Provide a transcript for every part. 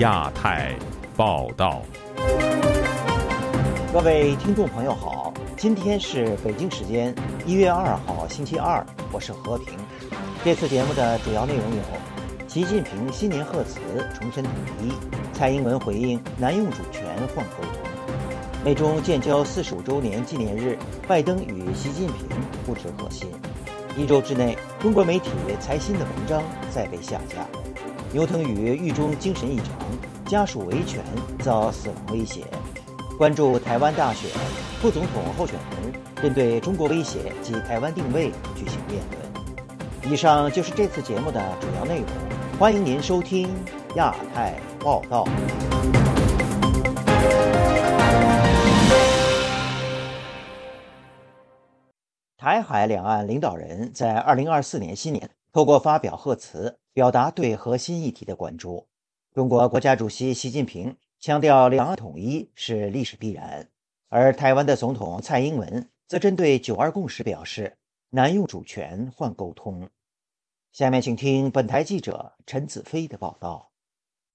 亚太报道，各位听众朋友好，今天是北京时间一月二号星期二，我是和平。这次节目的主要内容有：习近平新年贺词重申统一，蔡英文回应难用主权换沟通。美中建交四十五周年纪念日，拜登与习近平互致贺信。一周之内，中国媒体财新的文章再被下架。牛腾宇狱中精神异常，家属维权遭死亡威胁。关注台湾大选，副总统候选人针对中国威胁及台湾定位举行辩论。以上就是这次节目的主要内容，欢迎您收听亚太报道。台海两岸领导人在二零二四年新年透过发表贺词，表达对核心议题的关注。中国国家主席习近平强调，两岸统一是历史必然，而台湾的总统蔡英文则针对“九二共识”表示，难用主权换沟通。下面请听本台记者陈子飞的报道。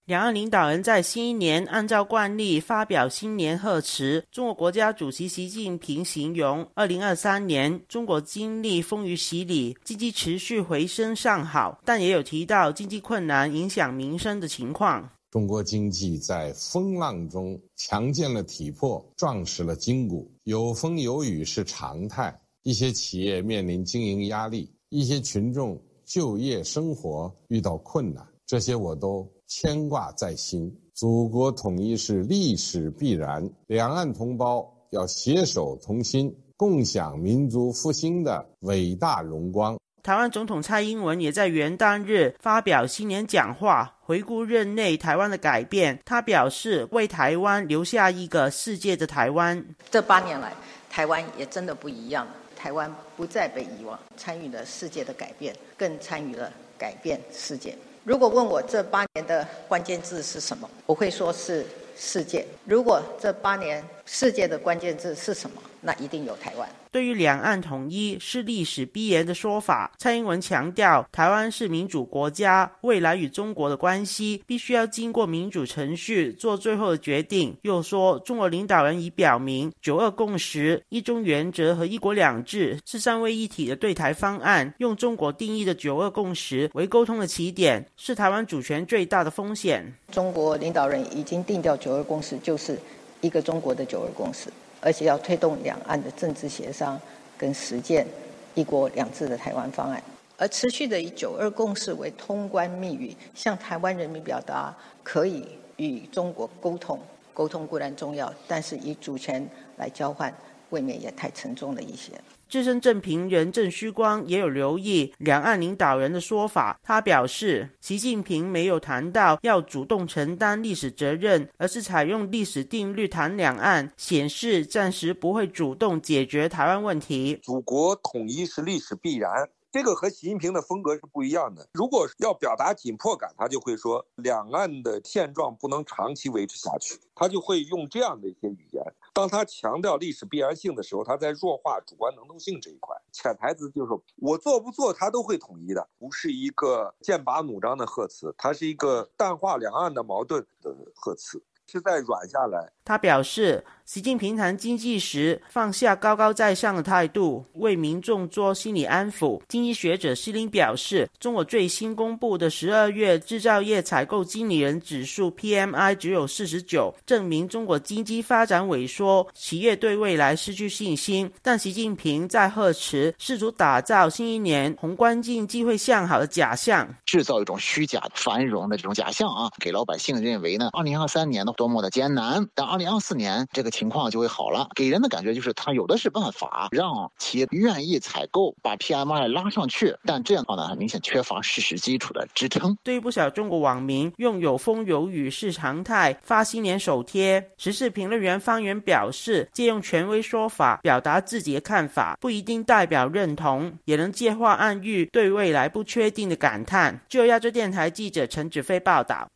两岸领导人在新一年按照惯例发表新年贺词。中国国家主席习近平形容，二零二三年中国经历风雨洗礼，经济持续回升向好，但也有提到经济困难影响民生的情况。中国经济在风浪中强健了体魄，壮实了筋骨。有风有雨是常态，一些企业面临经营压力，一些群众就业生活遇到困难，这些我都。牵挂在心，祖国统一是历史必然，两岸同胞要携手同心，共享民族复兴的伟大荣光。台湾总统蔡英文也在元旦日发表新年讲话，回顾任内台湾的改变。他表示，为台湾留下一个世界的台湾。这八年来，台湾也真的不一样，台湾不再被遗忘，参与了世界的改变，更参与了改变世界。如果问我这八年的关键字是什么，我会说是世界。如果这八年世界的关键字是什么，那一定有台湾。对于两岸统一是历史必然的说法，蔡英文强调，台湾是民主国家，未来与中国的关系必须要经过民主程序做最后的决定。又说，中国领导人已表明，九二共识、一中原则和一国两制是三位一体的对台方案，用中国定义的九二共识为沟通的起点，是台湾主权最大的风险。中国领导人已经定调九二共识就是一个中国的九二共识。而且要推动两岸的政治协商跟实践“一国两制”的台湾方案，而持续的以“九二共识”为通关密语，向台湾人民表达可以与中国沟通。沟通固然重要，但是以主权来交换，未免也太沉重了一些。资深政评人郑虚光也有留意两岸领导人的说法。他表示，习近平没有谈到要主动承担历史责任，而是采用历史定律谈两岸，显示暂时不会主动解决台湾问题。祖国统一是历史必然。这个和习近平的风格是不一样的。如果要表达紧迫感，他就会说两岸的现状不能长期维持下去，他就会用这样的一些语言。当他强调历史必然性的时候，他在弱化主观能动性这一块。潜台词就是我做不做，他都会统一的，不是一个剑拔弩张的贺词，它是一个淡化两岸的矛盾的贺词。是在软下来。他表示，习近平谈经济时放下高高在上的态度，为民众做心理安抚。经济学者施林表示，中国最新公布的十二月制造业采购经理人指数 PMI 只有四十九，证明中国经济发展萎缩，企业对未来失去信心。但习近平在贺词试图打造新一年宏观经济会向好的假象，制造一种虚假繁荣的这种假象啊，给老百姓认为呢，二零二三年呢。多么的艰难，但二零二四年这个情况就会好了，给人的感觉就是他有的是办法让企业愿意采购，把 PMI 拉上去，但这样的话呢，很明显缺乏事实基础的支撑。对于不少中国网民用有风有雨是常态发新年手贴，时事评论员方圆表示，借用权威说法表达自己的看法，不一定代表认同，也能借话暗喻对未来不确定的感叹。就亚洲电台记者陈子飞报道。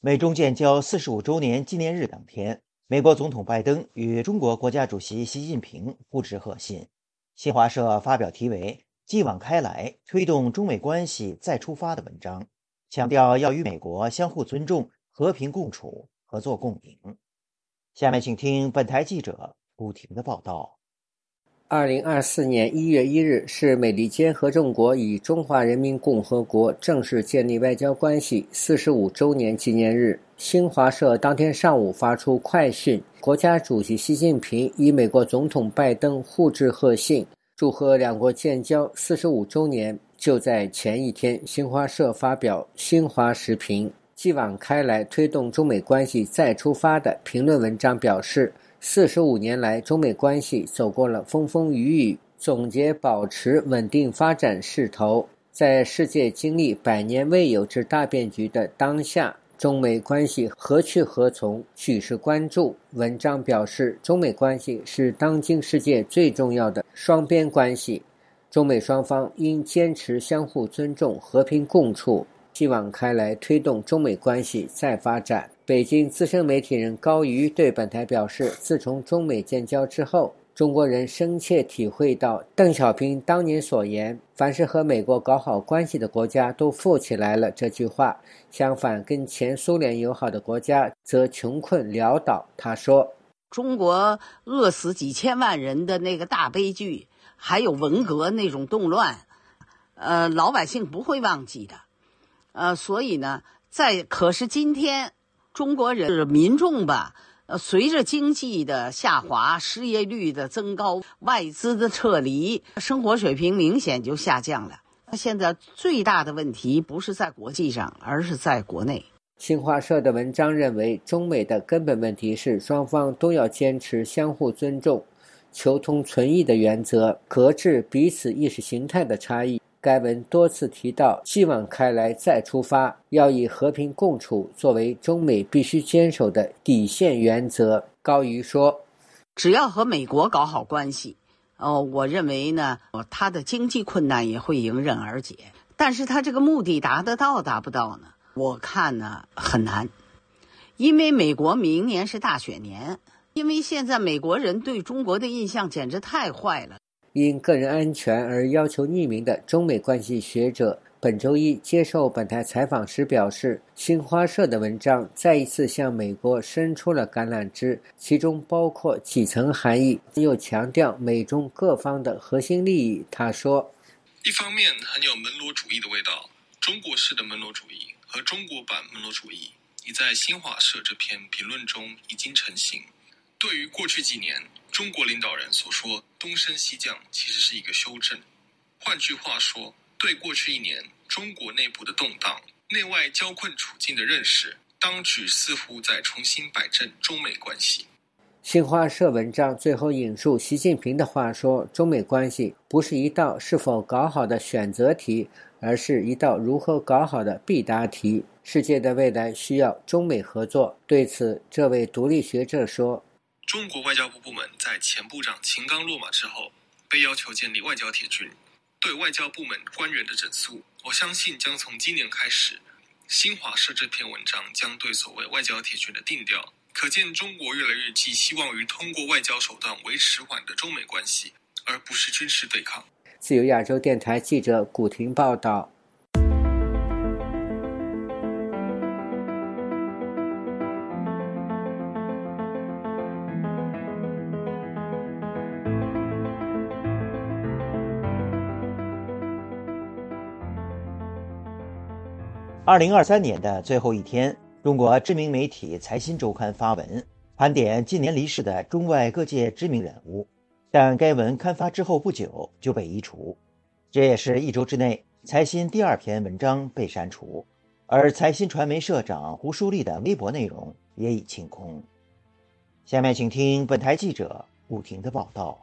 美中建交四十五周年纪念日当天，美国总统拜登与中国国家主席习近平互致贺信。新华社发表题为“继往开来，推动中美关系再出发”的文章，强调要与美国相互尊重、和平共处，合作共赢。下面请听本台记者古婷的报道。二零二四年一月一日是美利坚合众国与中华人民共和国正式建立外交关系四十五周年纪念日。新华社当天上午发出快讯：国家主席习近平与美国总统拜登互致贺信，祝贺两国建交四十五周年。就在前一天，新华社发表新华时评，继往开来推动中美关系再出发的评论文章表示。四十五年来，中美关系走过了风风雨雨。总结保持稳定发展势头，在世界经历百年未有之大变局的当下，中美关系何去何从，举世关注。文章表示，中美关系是当今世界最重要的双边关系，中美双方应坚持相互尊重、和平共处，继往开来，推动中美关系再发展。北京资深媒体人高瑜对本台表示：“自从中美建交之后，中国人深切体会到邓小平当年所言‘凡是和美国搞好关系的国家都富起来了’这句话。相反，跟前苏联友好的国家则穷困潦倒。”他说：“中国饿死几千万人的那个大悲剧，还有文革那种动乱，呃，老百姓不会忘记的。呃，所以呢，在可是今天。”中国人民众吧，呃，随着经济的下滑、失业率的增高、外资的撤离，生活水平明显就下降了。现在最大的问题不是在国际上，而是在国内。新华社的文章认为，中美的根本问题是双方都要坚持相互尊重、求同存异的原则，搁置彼此意识形态的差异。该文多次提到“继往开来再出发”，要以和平共处作为中美必须坚守的底线原则。高瑜说：“只要和美国搞好关系，哦，我认为呢，他的经济困难也会迎刃而解。但是他这个目的达得到达不到呢？我看呢很难，因为美国明年是大选年，因为现在美国人对中国的印象简直太坏了。”因个人安全而要求匿名的中美关系学者本周一接受本台采访时表示，新华社的文章再一次向美国伸出了橄榄枝，其中包括几层含义，又强调美中各方的核心利益。他说：“一方面很有门罗主义的味道，中国式的门罗主义和中国版门罗主义已在新华社这篇评论中已经成型。对于过去几年。”中国领导人所说“东升西降”其实是一个修正。换句话说，对过去一年中国内部的动荡、内外交困处境的认识，当局似乎在重新摆正中美关系。新华社文章最后引述习近平的话说：“中美关系不是一道是否搞好的选择题，而是一道如何搞好的必答题。世界的未来需要中美合作。”对此，这位独立学者说。中国外交部部门在前部长秦刚落马之后，被要求建立外交铁军，对外交部门官员的整肃，我相信将从今年开始。新华社这篇文章将对所谓外交铁军的定调，可见中国越来越寄希望于通过外交手段维持缓的中美关系，而不是军事对抗。自由亚洲电台记者古婷报道。二零二三年的最后一天，中国知名媒体《财新周刊》发文盘点近年离世的中外各界知名人物，但该文刊发之后不久就被移除，这也是一周之内财新第二篇文章被删除，而财新传媒社长胡舒立的微博内容也已清空。下面请听本台记者武婷的报道。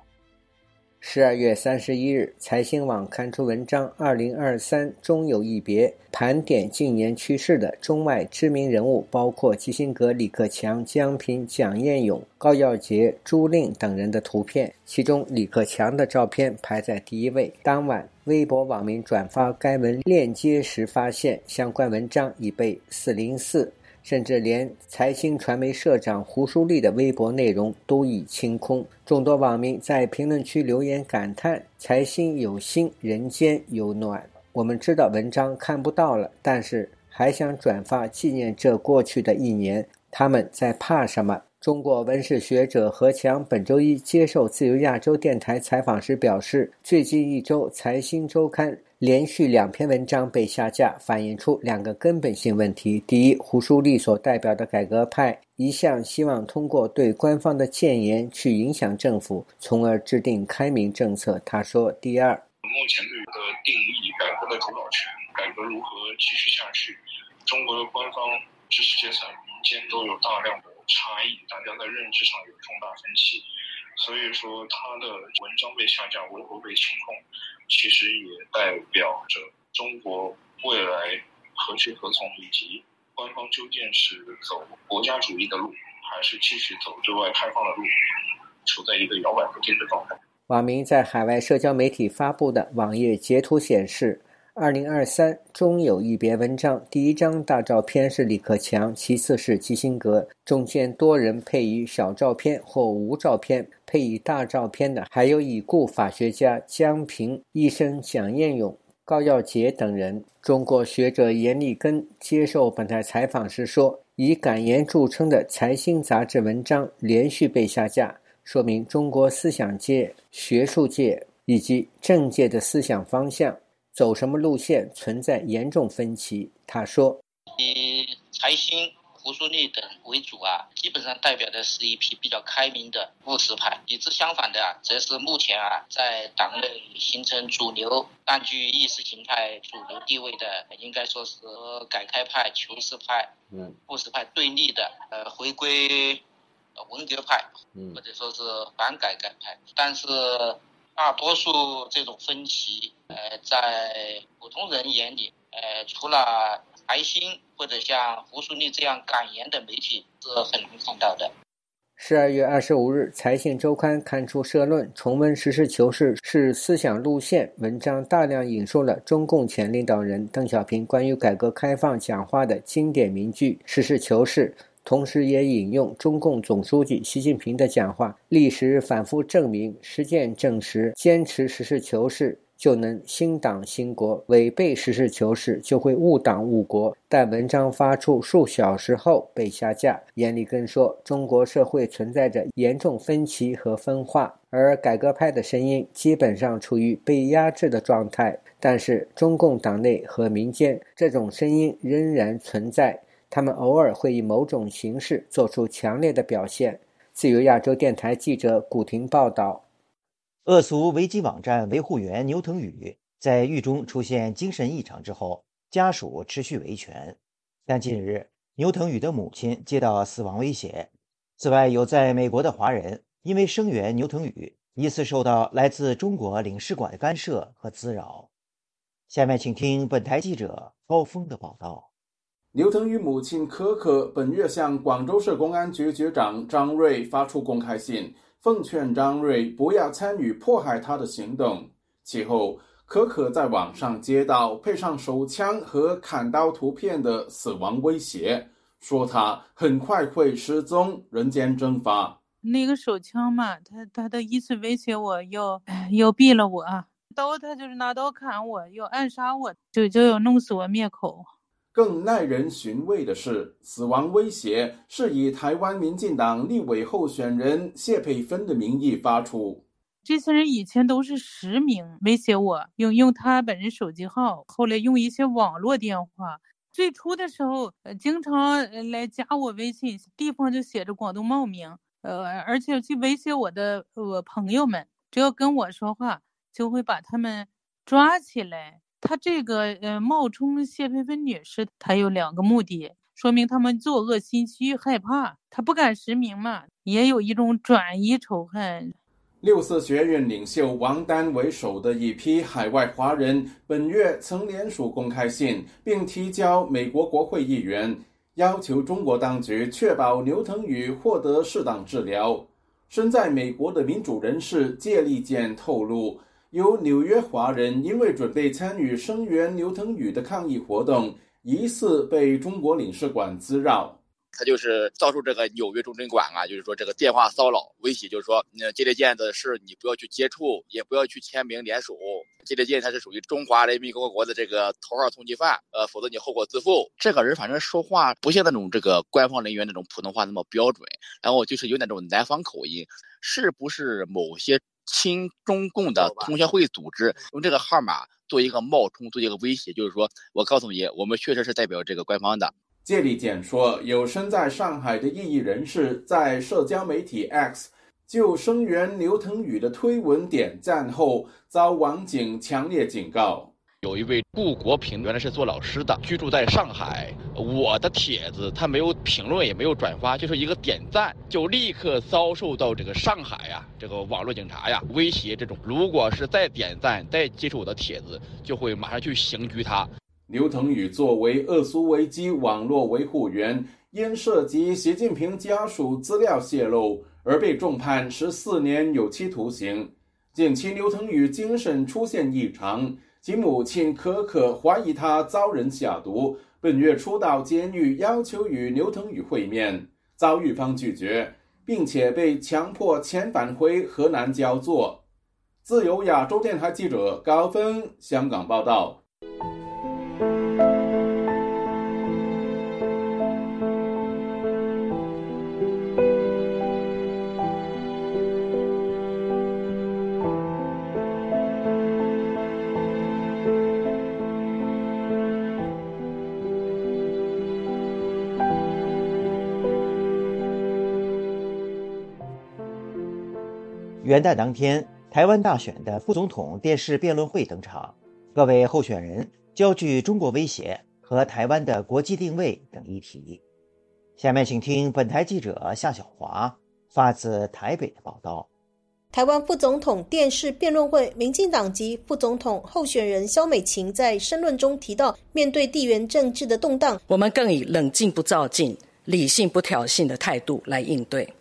十二月三十一日，财新网刊出文章《二零二三终有一别》，盘点近年去世的中外知名人物，包括基辛格、李克强、江平、蒋彦勇、高耀洁、朱令等人的图片。其中，李克强的照片排在第一位。当晚，微博网民转发该文链接时，发现相关文章已被四零四。甚至连财新传媒社长胡舒立的微博内容都已清空。众多网民在评论区留言感叹：“财新有心，人间有暖。”我们知道文章看不到了，但是还想转发纪念这过去的一年，他们在怕什么？中国文史学者何强本周一接受自由亚洲电台采访时表示，最近一周《财新周刊》连续两篇文章被下架，反映出两个根本性问题：第一，胡舒立所代表的改革派一向希望通过对官方的谏言去影响政府，从而制定开明政策。他说：“第二，目前对的定义，改革的主导权，改革如何继续下去，中国的官方、知识阶层、民间都有大量的。”差异，大家在认知上有重大分歧，所以说他的文章被下架，微博被清控，其实也代表着中国未来何去何从，以及官方究竟是走国家主义的路，还是继续走对外开放的路，处在一个摇摆不定的状态。网民在海外社交媒体发布的网页截图显示。二零二三中有一别文章，第一张大照片是李克强，其次是基辛格，中间多人配以小照片或无照片，配以大照片的还有已故法学家江平、医生蒋彦勇、高耀杰等人。中国学者严立根接受本台采访时说：“以感言著称的《财新》杂志文章连续被下架，说明中国思想界、学术界以及政界的思想方向。”走什么路线存在严重分歧。他说：“以财新、胡舒立等为主啊，基本上代表的是一批比较开明的务实派；与之相反的啊，则是目前啊在党内形成主流、占据意识形态主流地位的，应该说是改开派、求是派、嗯务实派对立的，呃，回归文革派，或者说是反改改派。但是。”大多数这种分歧，呃，在普通人眼里，呃，除了财新或者像胡舒立这样敢言的媒体是很难看到的。十二月二十五日，《财信周刊》刊出社论，重温实事求是是思想路线。文章大量引述了中共前领导人邓小平关于改革开放讲话的经典名句：“实事求是。”同时也引用中共总书记习近平的讲话，历史反复证明，实践证实，坚持实事求是就能兴党兴国，违背实事求是就会误党误国。但文章发出数小时后被下架。严立根说，中国社会存在着严重分歧和分化，而改革派的声音基本上处于被压制的状态。但是中共党内和民间，这种声音仍然存在。他们偶尔会以某种形式做出强烈的表现。自由亚洲电台记者古婷报道：恶俗维基网站维护员牛腾宇在狱中出现精神异常之后，家属持续维权。但近日，牛腾宇的母亲接到死亡威胁。此外，有在美国的华人因为声援牛腾宇，疑似受到来自中国领事馆的干涉和滋扰。下面请听本台记者高峰的报道。牛腾宇母亲可可本月向广州市公安局局长张瑞发出公开信，奉劝张瑞不要参与迫害他的行动。其后，可可在网上接到配上手枪和砍刀图片的死亡威胁，说他很快会失踪，人间蒸发。那个手枪嘛，他他的意思威胁我要要 毙了我，刀他就是拿刀砍我，要暗杀我，就就要弄死我灭口。更耐人寻味的是，死亡威胁是以台湾民进党立委候选人谢佩芬的名义发出。这些人以前都是实名威胁我，用用他本人手机号，后来用一些网络电话。最初的时候，呃，经常来加我微信，地方就写着广东茂名，呃，而且去威胁我的呃朋友们，只要跟我说话，就会把他们抓起来。他这个呃冒充谢佩芬女士，他有两个目的，说明他们作恶心虚，害怕他不敢实名嘛，也有一种转移仇恨。六四学院领袖王丹为首的一批海外华人本月曾联署公开信，并提交美国国会议员，要求中国当局确保牛腾宇获得适当治疗。身在美国的民主人士谢立健透露。有纽约华人因为准备参与声援刘腾宇的抗议活动，疑似被中国领事馆滋扰。他就是遭受这个纽约中诊馆啊，就是说这个电话骚扰威胁，就是说，嗯，接待件的事你不要去接触，也不要去签名联署。接待件他是属于中华人民共和国的这个头号通缉犯，呃，否则你后果自负。这个人反正说话不像那种这个官方人员那种普通话那么标准，然后就是有那种南方口音，是不是某些亲中共的同学会组织用这个号码做一个冒充，做一个威胁？就是说我告诉你，我们确实是代表这个官方的。谢立健说，有身在上海的异议人士在社交媒体 X 就声援刘腾宇的推文点赞后，遭网警强烈警告。有一位顾国平，原来是做老师的，居住在上海。我的帖子他没有评论，也没有转发，就是一个点赞，就立刻遭受到这个上海呀，这个网络警察呀威胁。这种如果是再点赞、再接触我的帖子，就会马上去刑拘他。刘腾宇作为恶苏维基网络维护员，因涉及习近平家属资料泄露而被重判十四年有期徒刑。近期，刘腾宇精神出现异常，其母亲可可怀疑他遭人下毒。本月初到监狱要求与刘腾宇会面，遭狱方拒绝，并且被强迫遣返回河南焦作。自由亚洲电台记者高峰香港报道。元旦当天，台湾大选的副总统电视辩论会登场，各位候选人焦聚中国威胁和台湾的国际定位等议题。下面请听本台记者夏小华发自台北的报道。台湾副总统电视辩论会，民进党籍副总统候选人萧美琴在申论中提到，面对地缘政治的动荡，我们更以冷静不躁进、理性不挑衅的态度来应对。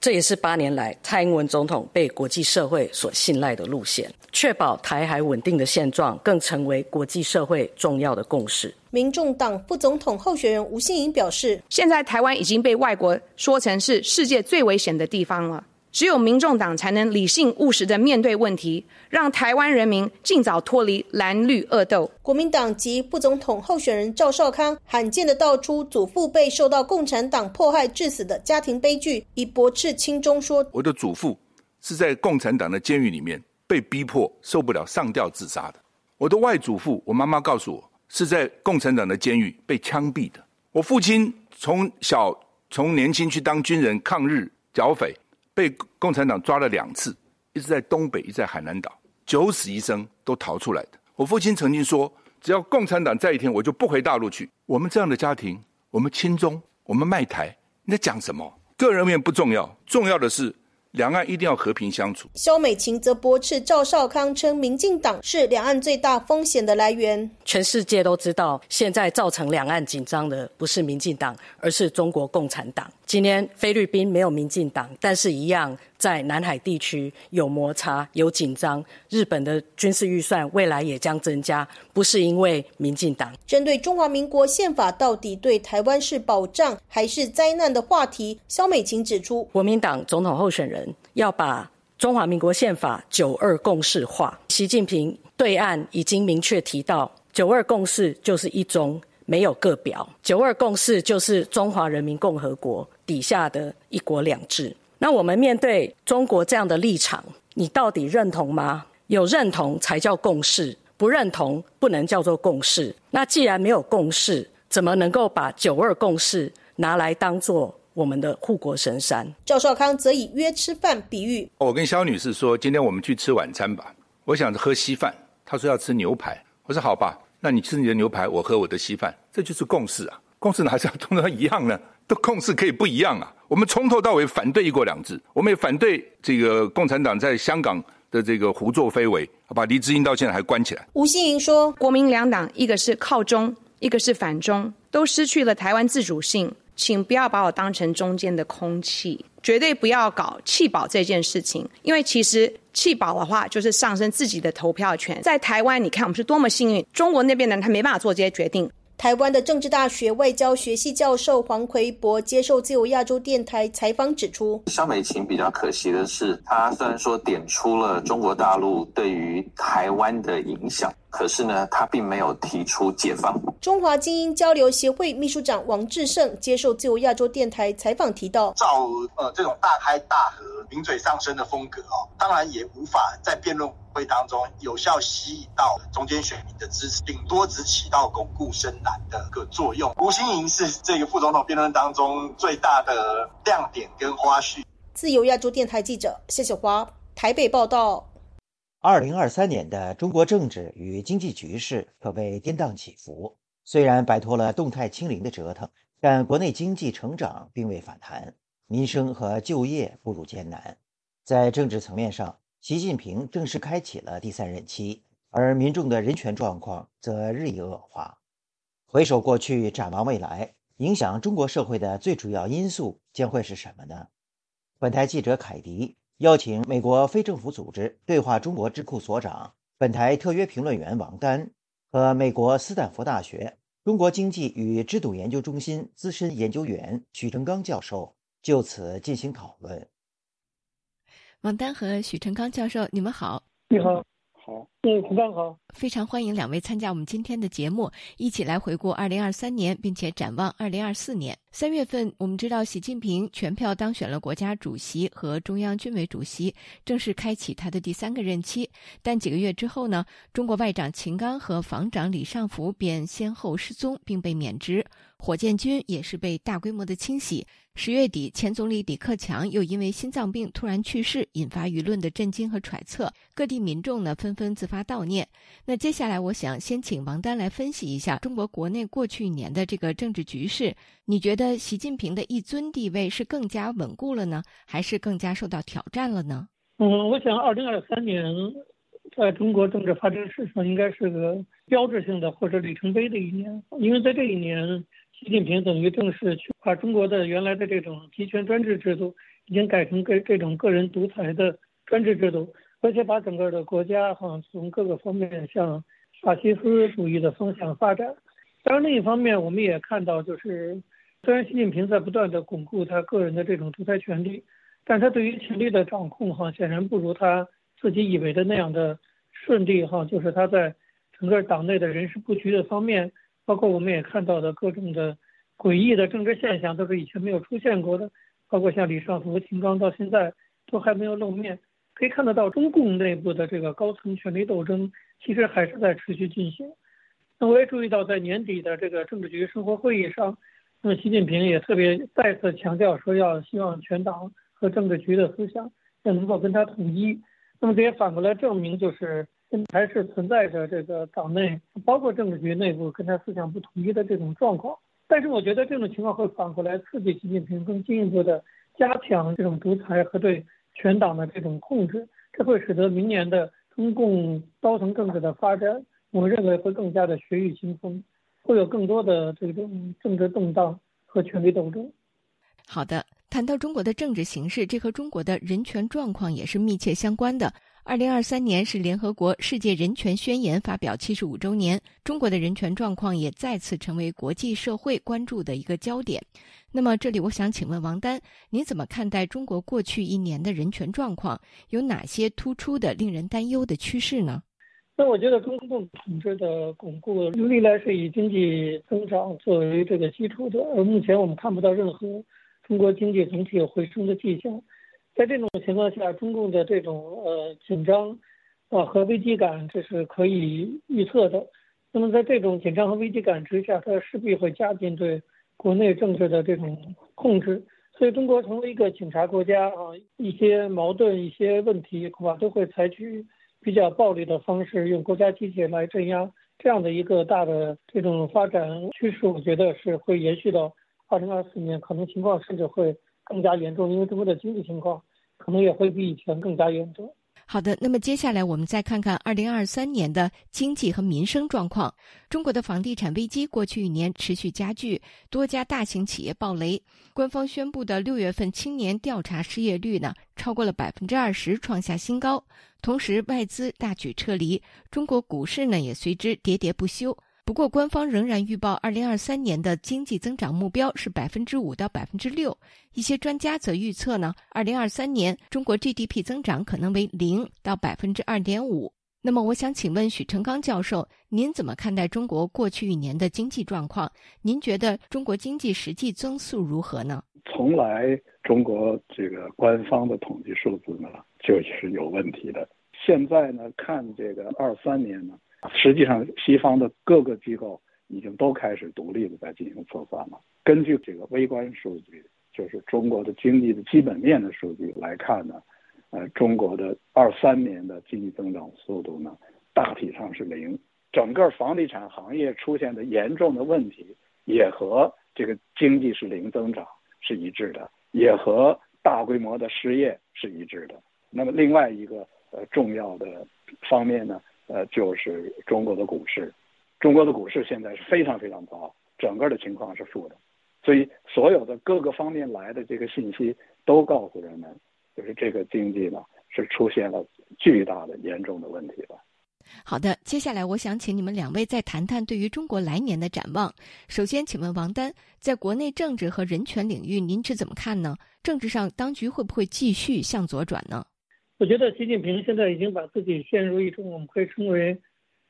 这也是八年来蔡英文总统被国际社会所信赖的路线，确保台海稳定的现状，更成为国际社会重要的共识。民众党副总统候选人吴欣颖表示：“现在台湾已经被外国说成是世界最危险的地方了。”只有民众党才能理性务实的面对问题，让台湾人民尽早脱离蓝绿恶斗。国民党及副总统候选人赵少康罕见的道出祖父被受到共产党迫害致死的家庭悲剧，以驳斥亲中说：“我的祖父是在共产党的监狱里面被逼迫受不了上吊自杀的。我的外祖父，我妈妈告诉我是在共产党的监狱被枪毙的。我父亲从小从年轻去当军人抗日剿匪。”被共产党抓了两次，一直在东北，一直在海南岛，九死一生都逃出来的。我父亲曾经说：“只要共产党在一天，我就不回大陆去。”我们这样的家庭，我们亲中，我们卖台，你在讲什么？个人面不重要，重要的是。两岸一定要和平相处。肖美琴则驳斥赵少康称，民进党是两岸最大风险的来源。全世界都知道，现在造成两岸紧张的不是民进党，而是中国共产党。今天菲律宾没有民进党，但是一样。在南海地区有摩擦、有紧张，日本的军事预算未来也将增加，不是因为民进党。针对中华民国宪法到底对台湾是保障还是灾难的话题，肖美琴指出，国民党总统候选人要把中华民国宪法九二共识化。习近平对岸已经明确提到，九二共识就是一中，没有个表。九二共识就是中华人民共和国底下的一国两制。那我们面对中国这样的立场，你到底认同吗？有认同才叫共识，不认同不能叫做共识。那既然没有共识，怎么能够把九二共识拿来当做我们的护国神山？赵少康则以约吃饭比喻。我跟肖女士说，今天我们去吃晚餐吧。我想喝稀饭，她说要吃牛排。我说好吧，那你吃你的牛排，我喝我的稀饭，这就是共识啊。共识哪是要通常一样呢？都共识可以不一样啊。我们从头到尾反对一国两制，我们也反对这个共产党在香港的这个胡作非为，把黎智英到现在还关起来。吴欣莹说：“国民两党，一个是靠中，一个是反中，都失去了台湾自主性，请不要把我当成中间的空气，绝对不要搞弃保这件事情，因为其实弃保的话就是上升自己的投票权。在台湾，你看我们是多么幸运，中国那边的人他没办法做这些决定。”台湾的政治大学外交学系教授黄奎博接受自由亚洲电台采访指出，肖美琴比较可惜的是，她虽然说点出了中国大陆对于台湾的影响，可是呢，他并没有提出解放。中华精英交流协会秘书长王志胜接受自由亚洲电台采访提到，照呃这种大开大合、名嘴上升的风格哦，当然也无法在辩论会当中有效吸引到中间选民的支持，顶多只起到巩固深蓝的个作用。吴欣盈是这个副总统辩论当中最大的亮点跟花絮。自由亚洲电台记者谢小华台北报道。二零二三年的中国政治与经济局势可谓跌宕起伏。虽然摆脱了动态清零的折腾，但国内经济成长并未反弹，民生和就业步入艰难。在政治层面上，习近平正式开启了第三任期，而民众的人权状况则日益恶化。回首过去，展望未来，影响中国社会的最主要因素将会是什么呢？本台记者凯迪。邀请美国非政府组织对话中国智库所长、本台特约评论员王丹和美国斯坦福大学中国经济与制度研究中心资深研究员许成刚教授就此进行讨论。王丹和许成刚教授，你们好。你好。好，嗯，非常好，非常欢迎两位参加我们今天的节目，一起来回顾二零二三年，并且展望二零二四年。三月份，我们知道习近平全票当选了国家主席和中央军委主席，正式开启他的第三个任期。但几个月之后呢，中国外长秦刚和防长李尚福便先后失踪，并被免职。火箭军也是被大规模的清洗。十月底，前总理李克强又因为心脏病突然去世，引发舆论的震惊和揣测。各地民众呢纷纷自发悼念。那接下来，我想先请王丹来分析一下中国国内过去一年的这个政治局势。你觉得习近平的一尊地位是更加稳固了呢，还是更加受到挑战了呢？嗯，我想，二零二三年在中国政治发展史上应该是个标志性的或者里程碑的一年，因为在这一年。习近平等于正式去把中国的原来的这种集权专制制度，已经改成个这种个人独裁的专制制度，而且把整个的国家哈从各个方面向法西斯主义的方向发展。当然，另一方面我们也看到，就是虽然习近平在不断的巩固他个人的这种独裁权利，但他对于权力的掌控哈显然不如他自己以为的那样的顺利哈，就是他在整个党内的人事布局的方面。包括我们也看到的各种的诡异的政治现象，都是以前没有出现过的。包括像李尚福、秦刚，到现在都还没有露面。可以看得到，中共内部的这个高层权力斗争，其实还是在持续进行。那我也注意到，在年底的这个政治局生活会议上，那么习近平也特别再次强调说，要希望全党和政治局的思想要能够跟他统一。那么这也反过来证明，就是。还是存在着这个党内，包括政治局内部跟他思想不统一的这种状况。但是我觉得这种情况会反过来刺激习近平更进一步的加强这种独裁和对全党的这种控制，这会使得明年的中共高层政治的发展，我认为会更加的血雨腥风，会有更多的这种政治动荡和权力斗争。好的，谈到中国的政治形势，这和中国的人权状况也是密切相关的。二零二三年是联合国世界人权宣言发表七十五周年，中国的人权状况也再次成为国际社会关注的一个焦点。那么，这里我想请问王丹，您怎么看待中国过去一年的人权状况？有哪些突出的、令人担忧的趋势呢？那我觉得中共统治的巩固历来是以经济增长作为这个基础的，而目前我们看不到任何中国经济总体有回升的迹象。在这种情况下，中共的这种呃紧张啊和危机感，这是可以预测的。那么在这种紧张和危机感之下，它势必会加紧对国内政治的这种控制。所以，中国成为一个警察国家啊，一些矛盾、一些问题恐怕都会采取比较暴力的方式，用国家机器来镇压。这样的一个大的这种发展趋势，我觉得是会延续到二零二四年，可能情况甚至会更加严重，因为中国的经济情况。可能也会比以前更加严重。好的，那么接下来我们再看看二零二三年的经济和民生状况。中国的房地产危机过去一年持续加剧，多家大型企业暴雷。官方宣布的六月份青年调查失业率呢，超过了百分之二十，创下新高。同时，外资大举撤离，中国股市呢也随之喋喋不休。不过，官方仍然预报二零二三年的经济增长目标是百分之五到百分之六。一些专家则预测呢，二零二三年中国 GDP 增长可能为零到百分之二点五。那么，我想请问许成刚教授，您怎么看待中国过去一年的经济状况？您觉得中国经济实际增速如何呢？从来中国这个官方的统计数字呢，就是有问题的。现在呢，看这个二三年呢，实际上西方的各个机构已经都开始独立的在进行测算了。根据这个微观数据，就是中国的经济的基本面的数据来看呢，呃，中国的二三年的经济增长速度呢，大体上是零。整个房地产行业出现的严重的问题，也和这个经济是零增长是一致的，也和大规模的失业是一致的。那么另外一个呃重要的方面呢，呃，就是中国的股市，中国的股市现在是非常非常糟，整个的情况是负的。所以，所有的各个方面来的这个信息都告诉人们，就是这个经济呢是出现了巨大的严重的问题了。好的，接下来我想请你们两位再谈谈对于中国来年的展望。首先，请问王丹，在国内政治和人权领域，您是怎么看呢？政治上，当局会不会继续向左转呢？我觉得习近平现在已经把自己陷入一种我们可以称为，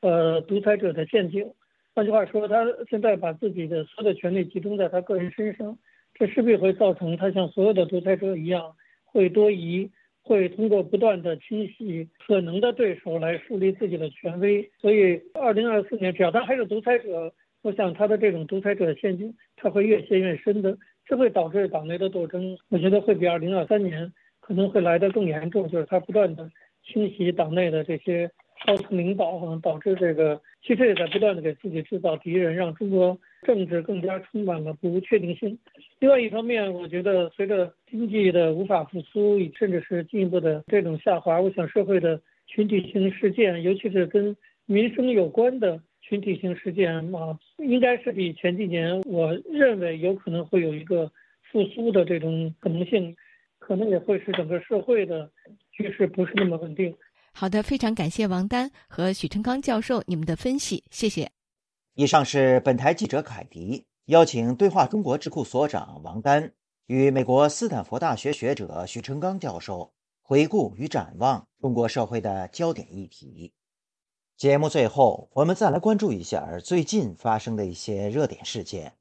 呃，独裁者的陷阱。换句话说，他现在把自己的所有的权利集中在他个人身上，这势必会造成他像所有的独裁者一样，会多疑，会通过不断的清洗可能的对手来树立自己的权威。所以，二零二四年只要他还是独裁者，我想他的这种独裁者陷阱他会越陷越深的，这会导致党内的斗争。我觉得会比二零二三年可能会来得更严重，就是他不断的清洗党内的这些。高层领导导致这个，其实也在不断的给自己制造敌人，让中国政治更加充满了不确定性。另外一方面，我觉得随着经济的无法复苏，甚至是进一步的这种下滑，我想社会的群体性事件，尤其是跟民生有关的群体性事件啊，应该是比前几年我认为有可能会有一个复苏的这种可能性，可能也会使整个社会的局势不是那么稳定。好的，非常感谢王丹和许成刚教授你们的分析，谢谢。以上是本台记者凯迪邀请对话中国智库所长王丹与美国斯坦福大学学者许成刚教授回顾与展望中国社会的焦点议题。节目最后，我们再来关注一下最近发生的一些热点事件。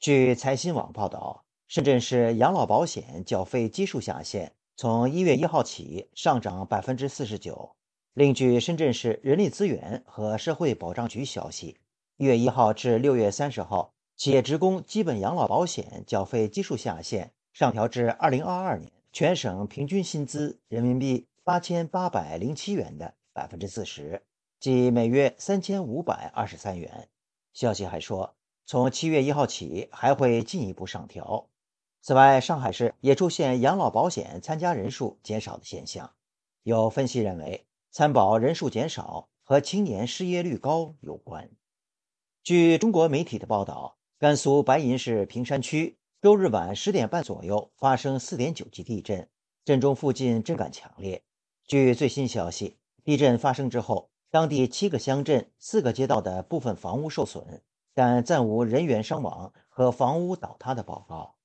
据财新网报道，深圳市养老保险缴费基数下限。从一月一号起上涨百分之四十九。另据深圳市人力资源和社会保障局消息，一月一号至六月三十号，企业职工基本养老保险缴费基数下限上调至二零二二年全省平均薪资人民币八千八百零七元的百分之四十，即每月三千五百二十三元。消息还说，从七月一号起还会进一步上调。此外，上海市也出现养老保险参加人数减少的现象。有分析认为，参保人数减少和青年失业率高有关。据中国媒体的报道，甘肃白银市平山区周日晚十点半左右发生四点九级地震，震中附近震感强烈。据最新消息，地震发生之后，当地七个乡镇、四个街道的部分房屋受损，但暂无人员伤亡和房屋倒塌的报告。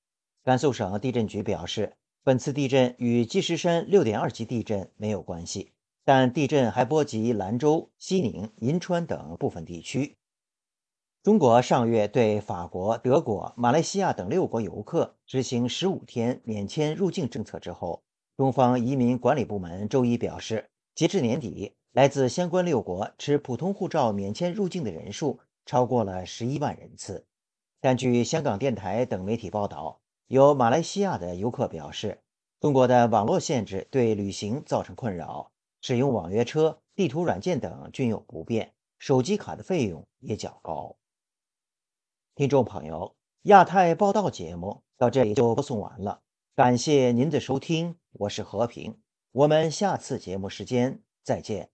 甘肃省地震局表示，本次地震与积石山6.2级地震没有关系，但地震还波及兰州、西宁、银川等部分地区。中国上月对法国、德国、马来西亚等六国游客执行15天免签入境政策之后，中方移民管理部门周一表示，截至年底，来自相关六国持普通护照免签入境的人数超过了11万人次。但据香港电台等媒体报道，有马来西亚的游客表示，中国的网络限制对旅行造成困扰，使用网约车、地图软件等均有不便，手机卡的费用也较高。听众朋友，亚太报道节目到这里就播送完了，感谢您的收听，我是和平，我们下次节目时间再见。